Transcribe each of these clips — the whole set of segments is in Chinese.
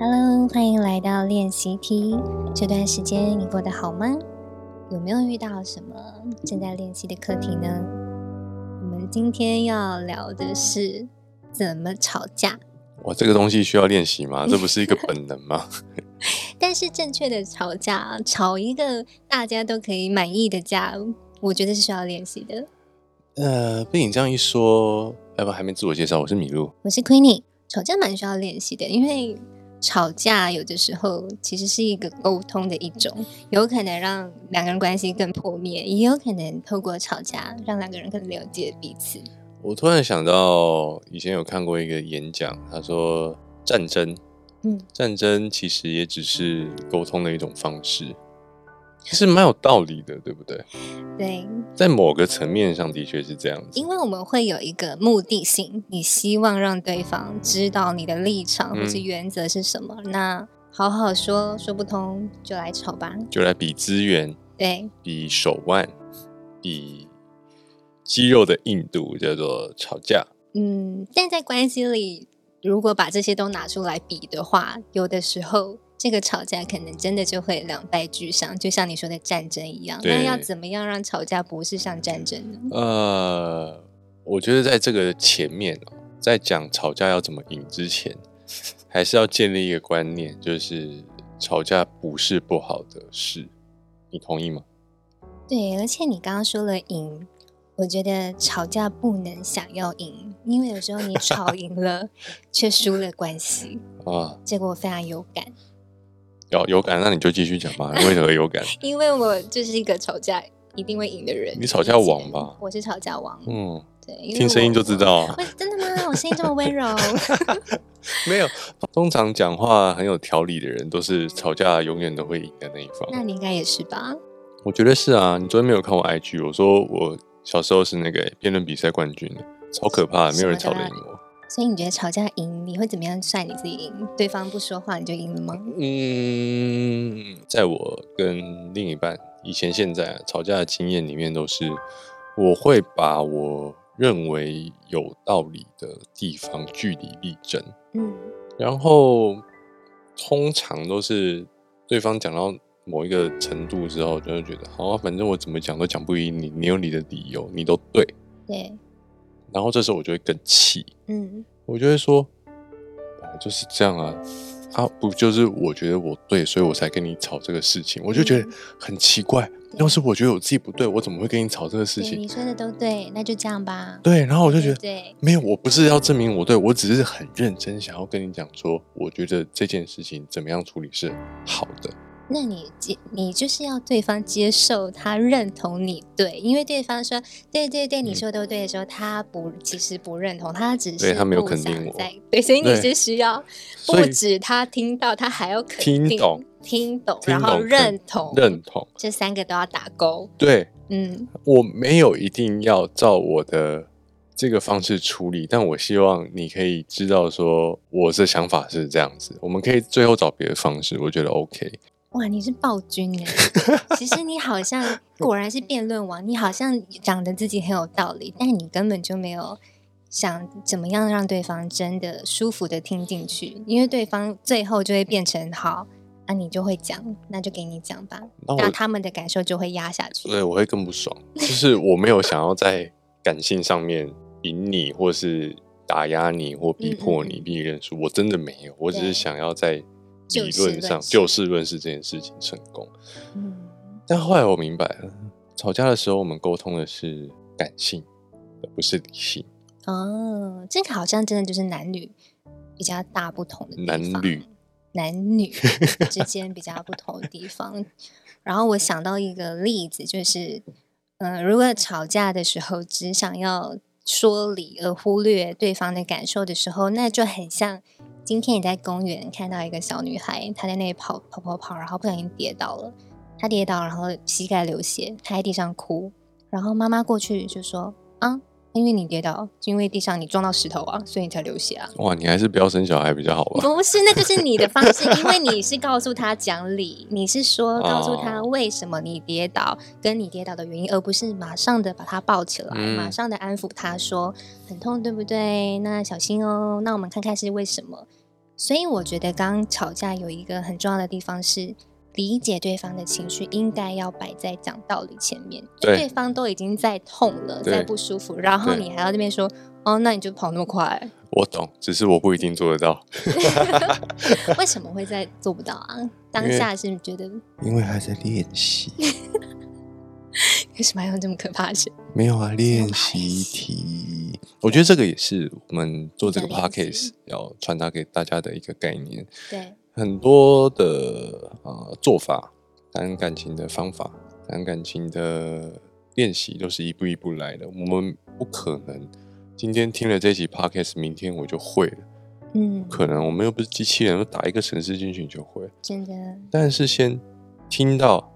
Hello，欢迎来到练习题。这段时间你过得好吗？有没有遇到什么正在练习的课题呢？我们今天要聊的是怎么吵架。哇，这个东西需要练习吗？这不是一个本能吗？但是正确的吵架，吵一个大家都可以满意的架，我觉得是需要练习的。呃，被你这样一说，要不还没自我介绍，我是米露，我是 Queenie。吵架蛮需要练习的，因为。吵架有的时候其实是一个沟通的一种，有可能让两个人关系更破灭，也有可能透过吵架让两个人更了解彼此。我突然想到，以前有看过一个演讲，他说战争，嗯，战争其实也只是沟通的一种方式。是蛮有道理的，对不对？对，在某个层面上的确是这样子。因为我们会有一个目的性，你希望让对方知道你的立场或是原则是什么。那好好说，说不通就来吵吧，就来比资源，对，比手腕，比肌肉的硬度，叫做吵架。嗯，但在关系里，如果把这些都拿出来比的话，有的时候。这个吵架可能真的就会两败俱伤，就像你说的战争一样。那要怎么样让吵架不是像战争呢？呃，我觉得在这个前面哦，在讲吵架要怎么赢之前，还是要建立一个观念，就是吵架不是不好的事。你同意吗？对，而且你刚刚说了赢，我觉得吵架不能想要赢，因为有时候你吵赢了，却输了关系啊。这个我非常有感。有有感，那你就继续讲吧。为何有感？因为我就是一个吵架一定会赢的人。你吵架王吧？我是吵架王。嗯，对，听声音就知道。真的吗？我声音这么温柔？没有，通常讲话很有条理的人，都是吵架永远都会赢的那一方。那你应该也是吧？我觉得是啊。你昨天没有看我 IG？我说我小时候是那个辩论比赛冠军，超可怕，没有人吵得赢我。所以你觉得吵架赢，你会怎么样算你自己赢？对方不说话你就赢了吗？嗯，在我跟另一半以前现在吵架的经验里面，都是我会把我认为有道理的地方据理力争。嗯，然后通常都是对方讲到某一个程度之后，就会觉得好啊，反正我怎么讲都讲不赢你，你有你的理由，你都对。对。然后这时候我就会更气，嗯，我就会说，就是这样啊，啊不就是我觉得我对，所以我才跟你吵这个事情，我就觉得很奇怪。要是我觉得我自己不对，我怎么会跟你吵这个事情？你说的都对，那就这样吧。对，然后我就觉得，对，没有，我不是要证明我对，我只是很认真想要跟你讲说，我觉得这件事情怎么样处理是好的。那你接你就是要对方接受他认同你对，因为对方说对对对你说都对的时候，他不其实不认同，他只是他没有肯定我，对，所以你是需要不止他听到，他还要肯定听懂听懂，然后认同认同这三个都要打勾。对，嗯，我没有一定要照我的这个方式处理，但我希望你可以知道说我的想法是这样子，我们可以最后找别的方式，我觉得 OK。哇，你是暴君哎！其实你好像 果然是辩论王，你好像讲的自己很有道理，但你根本就没有想怎么样让对方真的舒服的听进去，因为对方最后就会变成好，那你就会讲，那就给你讲吧，那他们的感受就会压下去。对，我会更不爽，就是我没有想要在感性上面赢你，或是打压你，或逼迫你逼你认输，我真的没有，我只是想要在。理论上就事论事这件事情成功，嗯，但后来我明白了，吵架的时候我们沟通的是感性，而不是理性。哦，这个好像真的就是男女比较大不同的男女男女之间比较不同的地方。然后我想到一个例子，就是，嗯，如果吵架的时候只想要说理而忽略对方的感受的时候，那就很像。今天你在公园看到一个小女孩，她在那里跑跑跑跑，然后不小心跌倒了。她跌倒，然后膝盖流血，她在地上哭。然后妈妈过去就说：“啊，因为你跌倒，因为地上你撞到石头啊，所以你才流血啊。”哇，你还是不要生小孩比较好吧？不是，那就是你的方式，因为你是告诉他讲理，你是说告诉他为什么你跌倒，跟你跌倒的原因，而不是马上的把他抱起来，马上的安抚他说很痛，对不对？那小心哦。那我们看看是为什么。所以我觉得刚刚吵架有一个很重要的地方是。理解对方的情绪，应该要摆在讲道理前面。对方都已经在痛了，在不舒服，然后你还要这边说：“哦，那你就跑那么快。”我懂，只是我不一定做得到。为什么会在做不到啊？当下是觉得，因为还在练习。为什么要用这么可怕的事？没有啊，练习题。我觉得这个也是我们做这个 podcast 要传达给大家的一个概念。对。很多的啊做法，谈感情的方法，谈感情的练习，都是一步一步来的。我们不可能今天听了这集 podcast，明天我就会了。嗯，可能我们又不是机器人，打一个程式进去你就会。真的。但是先听到、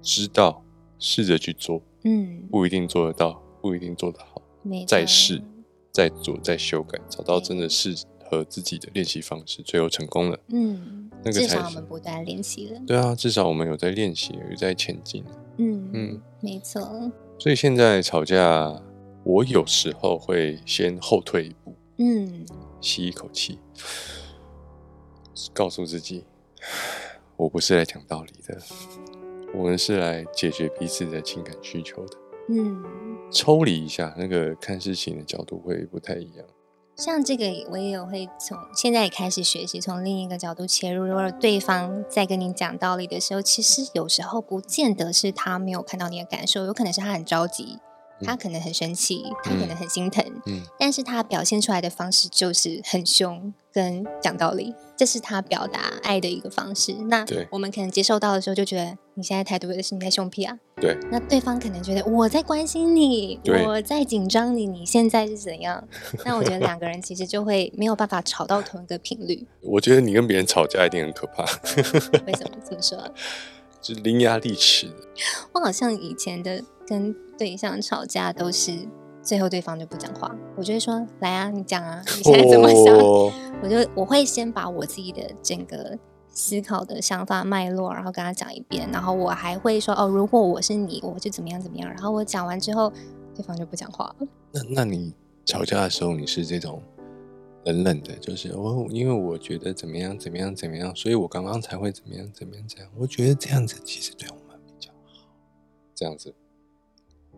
知道、试着去做。嗯，不一定做得到，不一定做得好。再试、再做、再修改，找到真的是。和自己的练习方式，最后成功了。嗯，那个至少我们不断练习了。对啊，至少我们有在练习，有在前进。嗯嗯，没错。所以现在吵架，我有时候会先后退一步，嗯，吸一口气，告诉自己，我不是来讲道理的，我们是来解决彼此的情感需求的。嗯，抽离一下，那个看事情的角度会不太一样。像这个，我也有会从现在也开始学习，从另一个角度切入。如果对方在跟你讲道理的时候，其实有时候不见得是他没有看到你的感受，有可能是他很着急。他可能很生气，他可能很心疼，嗯，但是他表现出来的方式就是很凶跟讲道理，这是他表达爱的一个方式。那我们可能接受到的时候，就觉得你现在态度是你在凶屁啊，对。那对方可能觉得我在关心你，我在紧张你，你现在是怎样？那我觉得两个人其实就会没有办法吵到同一个频率。我觉得你跟别人吵架一定很可怕。为什么这么说？就伶牙俐齿的。我好像以前的跟对象吵架，都是最后对方就不讲话，我就会说：“来啊，你讲啊，你现在怎么想？”我就我会先把我自己的整个思考的想法脉络，然后跟他讲一遍，然后我还会说：“哦，如果我是你，我就怎么样怎么样。”然后我讲完之后，对方就不讲话了。那那你吵架的时候，你是这种？冷冷的，就是我，因为我觉得怎么样，怎么样，怎么样，所以我刚刚才会怎么样，怎么样，这样。我觉得这样子其实对我们比较好。这样子，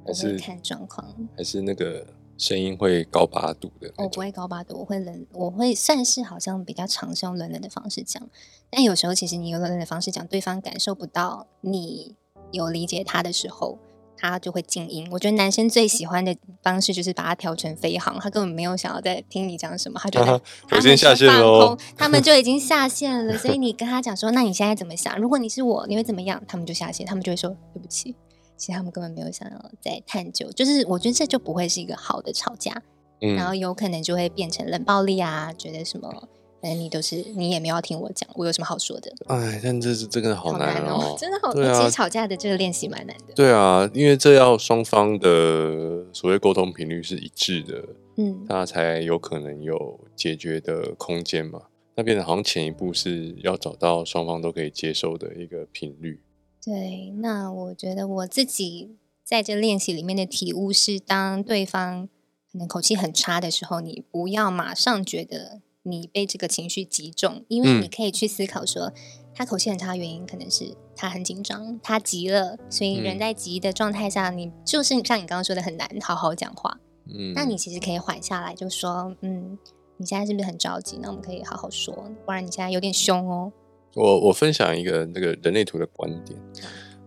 还是看状况，还是那个声音会高八度的。我不会高八度，我会冷，我会算是好像比较常是用冷冷的方式讲。但有时候其实你用冷冷的方式讲，对方感受不到你有理解他的时候。他就会静音。我觉得男生最喜欢的方式就是把它调成飞航，他根本没有想要再听你讲什么，他觉得我先下线喽。他们 就已经下线了，所以你跟他讲说，那你现在怎么想？如果你是我，你会怎么样？他们就下线，他们就会说对不起。其实他们根本没有想要再探究，就是我觉得这就不会是一个好的吵架，然后有可能就会变成冷暴力啊，觉得什么。正你都是你也没有听我讲，我有什么好说的？哎，但这是真的好难哦，真的好难。其实吵架的这个练习蛮难的。对啊，因为这要双方的所谓沟通频率是一致的，嗯，那才有可能有解决的空间嘛。那变得好像前一步是要找到双方都可以接受的一个频率。对，那我觉得我自己在这练习里面的体悟是，当对方可能口气很差的时候，你不要马上觉得。你被这个情绪击中，因为你可以去思考说，他口气很差的原因可能是他很紧张，他急了，所以人在急的状态下，你就是像你刚刚说的很难好好讲话。嗯，那你其实可以缓下来，就说，嗯，你现在是不是很着急？那我们可以好好说，不然你现在有点凶哦。我我分享一个那个人类图的观点，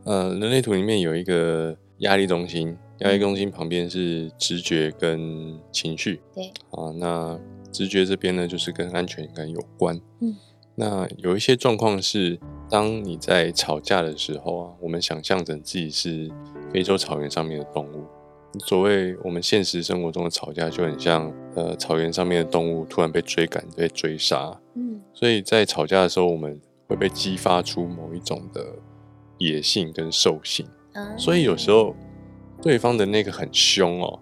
呃，人类图里面有一个压力中心，压力中心旁边是直觉跟情绪。对，啊，那。直觉这边呢，就是跟安全感有关。嗯，那有一些状况是，当你在吵架的时候啊，我们想象着自己是非洲草原上面的动物。所谓我们现实生活中的吵架，就很像呃草原上面的动物突然被追赶、被追杀。嗯，所以在吵架的时候，我们会被激发出某一种的野性跟兽性。所以有时候对方的那个很凶哦，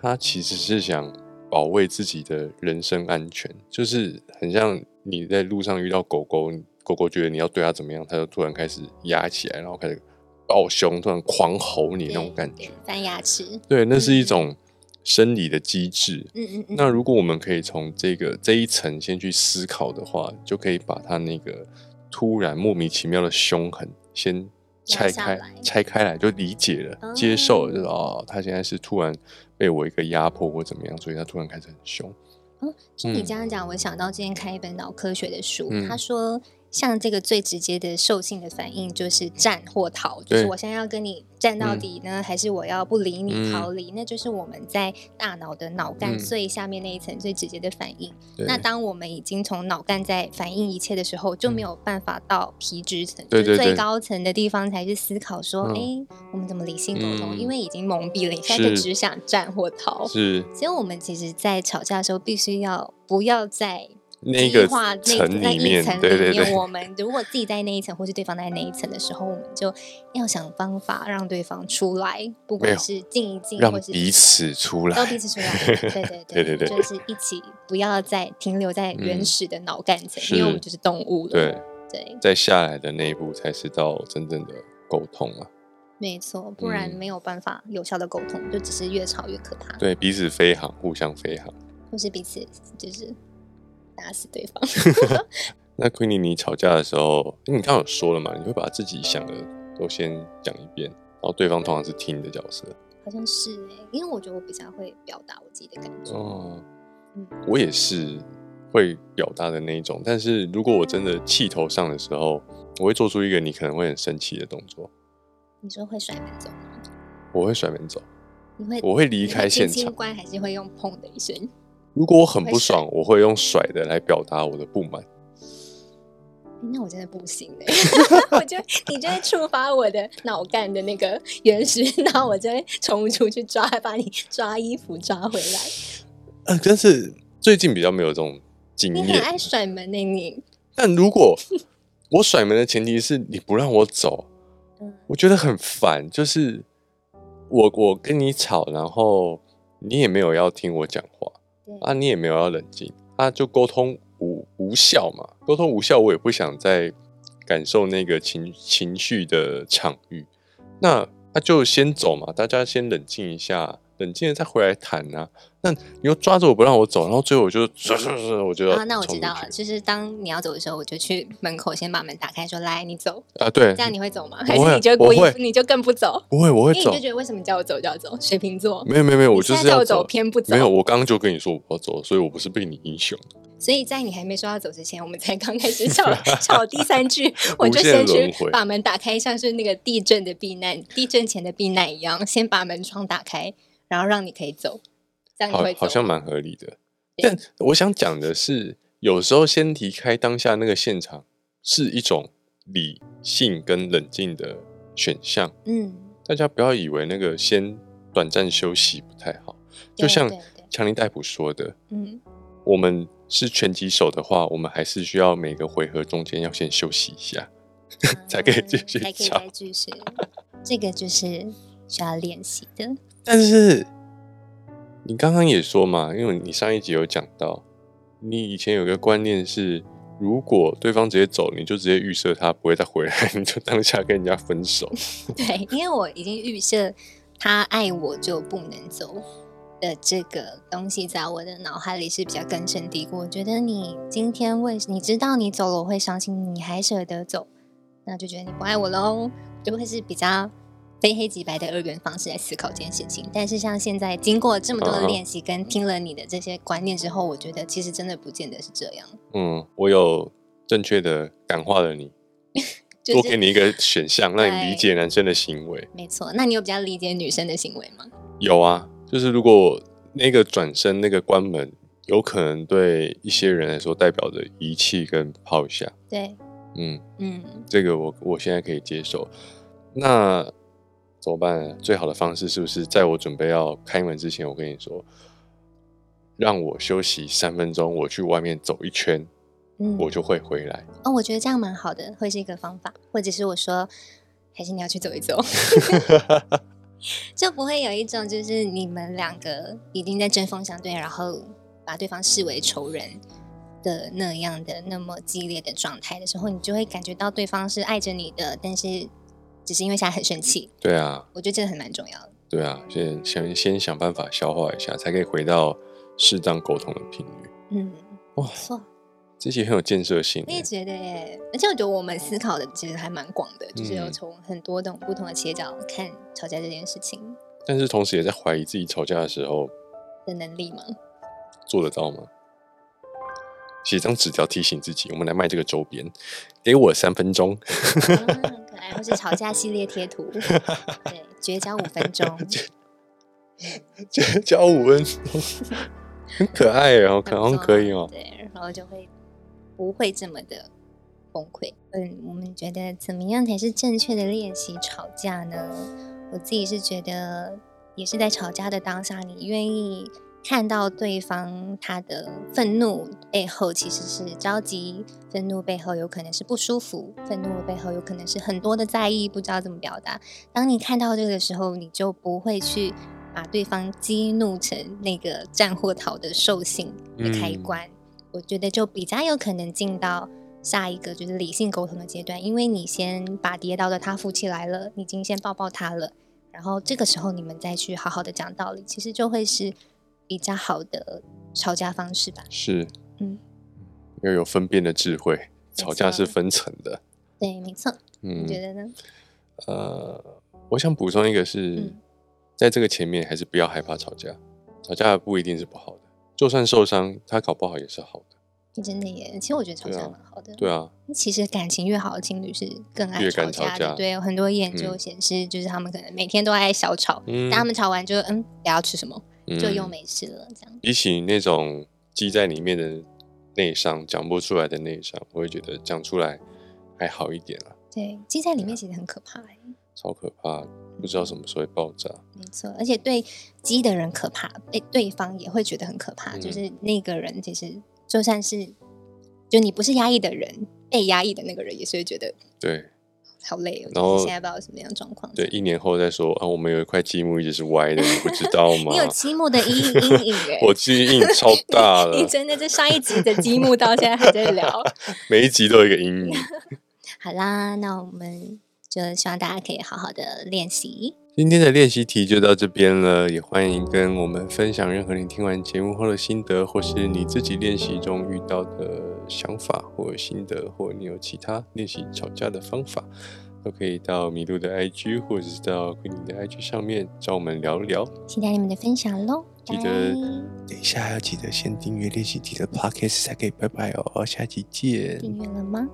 他其实是想。保卫自己的人身安全，就是很像你在路上遇到狗狗，狗狗觉得你要对它怎么样，它就突然开始压起来，然后开始暴凶，突然狂吼你那种感觉，翻牙齿。对，那是一种生理的机制。嗯嗯嗯。那如果我们可以从这个这一层先去思考的话，就可以把他那个突然莫名其妙的凶狠先拆开，拆开来就理解了，接受了，就是哦，他现在是突然被我一个压迫或怎么样，所以他突然开始很凶。嗯，就你这样讲，我想到今天看一本脑科学的书，他说。像这个最直接的兽性的反应就是战或逃，就是我现在要跟你战到底呢，还是我要不理你逃离？那就是我们在大脑的脑干最下面那一层最直接的反应。那当我们已经从脑干在反应一切的时候，就没有办法到皮质层，就最高层的地方才是思考说：哎，我们怎么理性沟通？因为已经蒙蔽了，你现在只想战或逃。是，所以我们其实，在吵架的时候，必须要不要在。那个层里面，对对对，我们如果自己在那一层，或是对方在那一层的时候，我们就要想方法让对方出来，不管是静一静，让彼此出来，让彼此出来，对对对对对，就是一起不要再停留在原始的脑干层，因为我们就是动物了，对对，在下来的那一步才是到真正的沟通啊，没错，不然没有办法有效的沟通，就只是越吵越可怕，对，彼此飞航，互相飞航，或是彼此就是。打死对方。那 Queenie，你吵架的时候，因为你刚刚有说了嘛，你会把自己想的都先讲一遍，然后对方通常是听的角色。好像是哎，因为我觉得我比较会表达我自己的感觉。哦，嗯，我也是会表达的那一种，但是如果我真的气头上的时候，我会做出一个你可能会很生气的动作。你说会甩门走吗？我会甩门走。你会？我会离开现场。关还是会用砰的一声？如果我很不爽，我会用甩的来表达我的不满。那我真的不行哎！我就你就会触发我的脑干的那个原始，那我就会冲出去抓，把你抓衣服抓回来。呃，但是最近比较没有这种经验。你很爱甩门呢，你。但如果我甩门的前提是你不让我走，我觉得很烦。就是我我跟你吵，然后你也没有要听我讲话。啊，你也没有要冷静，啊，就沟通无无效嘛？沟通无效，我也不想再感受那个情情绪的场域，那那就先走嘛，大家先冷静一下。冷静了再回来谈啊。那你又抓着我不让我走，然后最后我就，我就啊，那我知道了，就是当你要走的时候，我就去门口先把门打开，说来你走啊，对，这样你会走吗？还是你就故意你就更不走？不会，我会走。你就觉得为什么叫我走就要走？水瓶座没有没有没有，我就是要走偏不走。没有，我刚刚就跟你说我要走，所以我不是被你影响。所以在你还没说要走之前，我们才刚开始吵吵 第三句，我就先去把门打开，像是那个地震的避难、地震前的避难一样，先把门窗打开。然后让你可以走，这样好好像蛮合理的。但我想讲的是，有时候先离开当下那个现场，是一种理性跟冷静的选项。嗯，大家不要以为那个先短暂休息不太好。就像强尼戴普说的，嗯，我们是拳击手的话，我们还是需要每个回合中间要先休息一下，才可以继续才可以再继续。这个就是需要练习的。但是你刚刚也说嘛，因为你上一集有讲到，你以前有个观念是，如果对方直接走，你就直接预设他不会再回来，你就当下跟人家分手。对，因为我已经预设他爱我就不能走的这个东西，在我的脑海里是比较根深蒂固。我觉得你今天为你知道你走了我会伤心，你还舍得走，那就觉得你不爱我喽，就会是比较。非黑即白的二元方式来思考这件事情，但是像现在经过这么多的练习跟听了你的这些观念之后，我觉得其实真的不见得是这样。嗯，我有正确的感化了你，多给你一个选项，让你理解男生的行为。没错，那你有比较理解女生的行为吗？有啊，就是如果那个转身、那个关门，有可能对一些人来说代表着遗弃跟抛下。对，嗯嗯，这个我我现在可以接受。那怎么办？最好的方式是不是在我准备要开门之前，我跟你说，让我休息三分钟，我去外面走一圈，嗯，我就会回来。哦，我觉得这样蛮好的，会是一个方法。或者是我说，还是你要去走一走，就不会有一种就是你们两个已经在针锋相对，然后把对方视为仇人的那样的那么激烈的状态的时候，你就会感觉到对方是爱着你的，但是。只是因为现在很生气，对啊，我觉得这个很蛮重要的。对啊，先想先想办法消化一下，才可以回到适当沟通的频率。嗯，哇，错，这些很有建设性。我也觉得耶，而且我觉得我们思考的其实还蛮广的，就是有从很多种不同的切角看吵架这件事情。但是同时也在怀疑自己吵架的时候的能力吗？做得到吗？写张纸条提醒自己，我们来卖这个周边，给我三分钟。或是吵架系列贴图，对，绝交五分钟，绝交五分钟，很可爱哦，可能可以哦。对，然后就会不会这么的崩溃。嗯，我们觉得怎么样才是正确的练习吵架呢？我自己是觉得，也是在吵架的当下，你愿意。看到对方他的愤怒背后其实是着急，愤怒背后有可能是不舒服，愤怒背后有可能是很多的在意，不知道怎么表达。当你看到这个的时候，你就不会去把对方激怒成那个战或逃的兽性的开关。我觉得就比较有可能进到下一个就是理性沟通的阶段，因为你先把跌倒的他扶起来了，已经先抱抱他了，然后这个时候你们再去好好的讲道理，其实就会是。比较好的吵架方式吧，是，嗯，要有分辨的智慧，吵架是分层的，对，没错，嗯，你觉得呢？呃，我想补充一个，是在这个前面，还是不要害怕吵架，吵架不一定是不好的，就算受伤，他搞不好也是好的。真的耶，其实我觉得吵架蛮好的，对啊，其实感情越好的情侣是更爱吵架的，对，有很多研究显示，就是他们可能每天都爱小吵，但他们吵完就嗯，不要吃什么。就又没事了，这样。比起那种积在里面的内伤，讲不出来的内伤，我会觉得讲出来还好一点啊。对，积在里面其实很可怕哎，超可怕，不知道什么时候会爆炸。没错，而且对积的人可怕，对对方也会觉得很可怕。就是那个人其实就算是，就你不是压抑的人，被压抑的那个人也是会觉得对。好累，然后现在不知道什么样状况。对，一年后再说啊，我们有一块积木一直是歪的，你不知道 吗？你有积木的阴阴影哎，我积阴影超大了。你真的，这上一集的积木到现在还在聊，每一集都有一个阴影。好啦，那我们就希望大家可以好好的练习。今天的练习题就到这边了，也欢迎跟我们分享任何你听完节目后的心得，或是你自己练习中遇到的想法或心得，或你有其他练习吵架的方法，都可以到麋鹿的 IG 或者是到桂林的 IG 上面找我们聊聊。期待你们的分享喽！记得等一下要记得先订阅练习题的 Podcast 才可以拜拜哦，下期见。订阅了吗？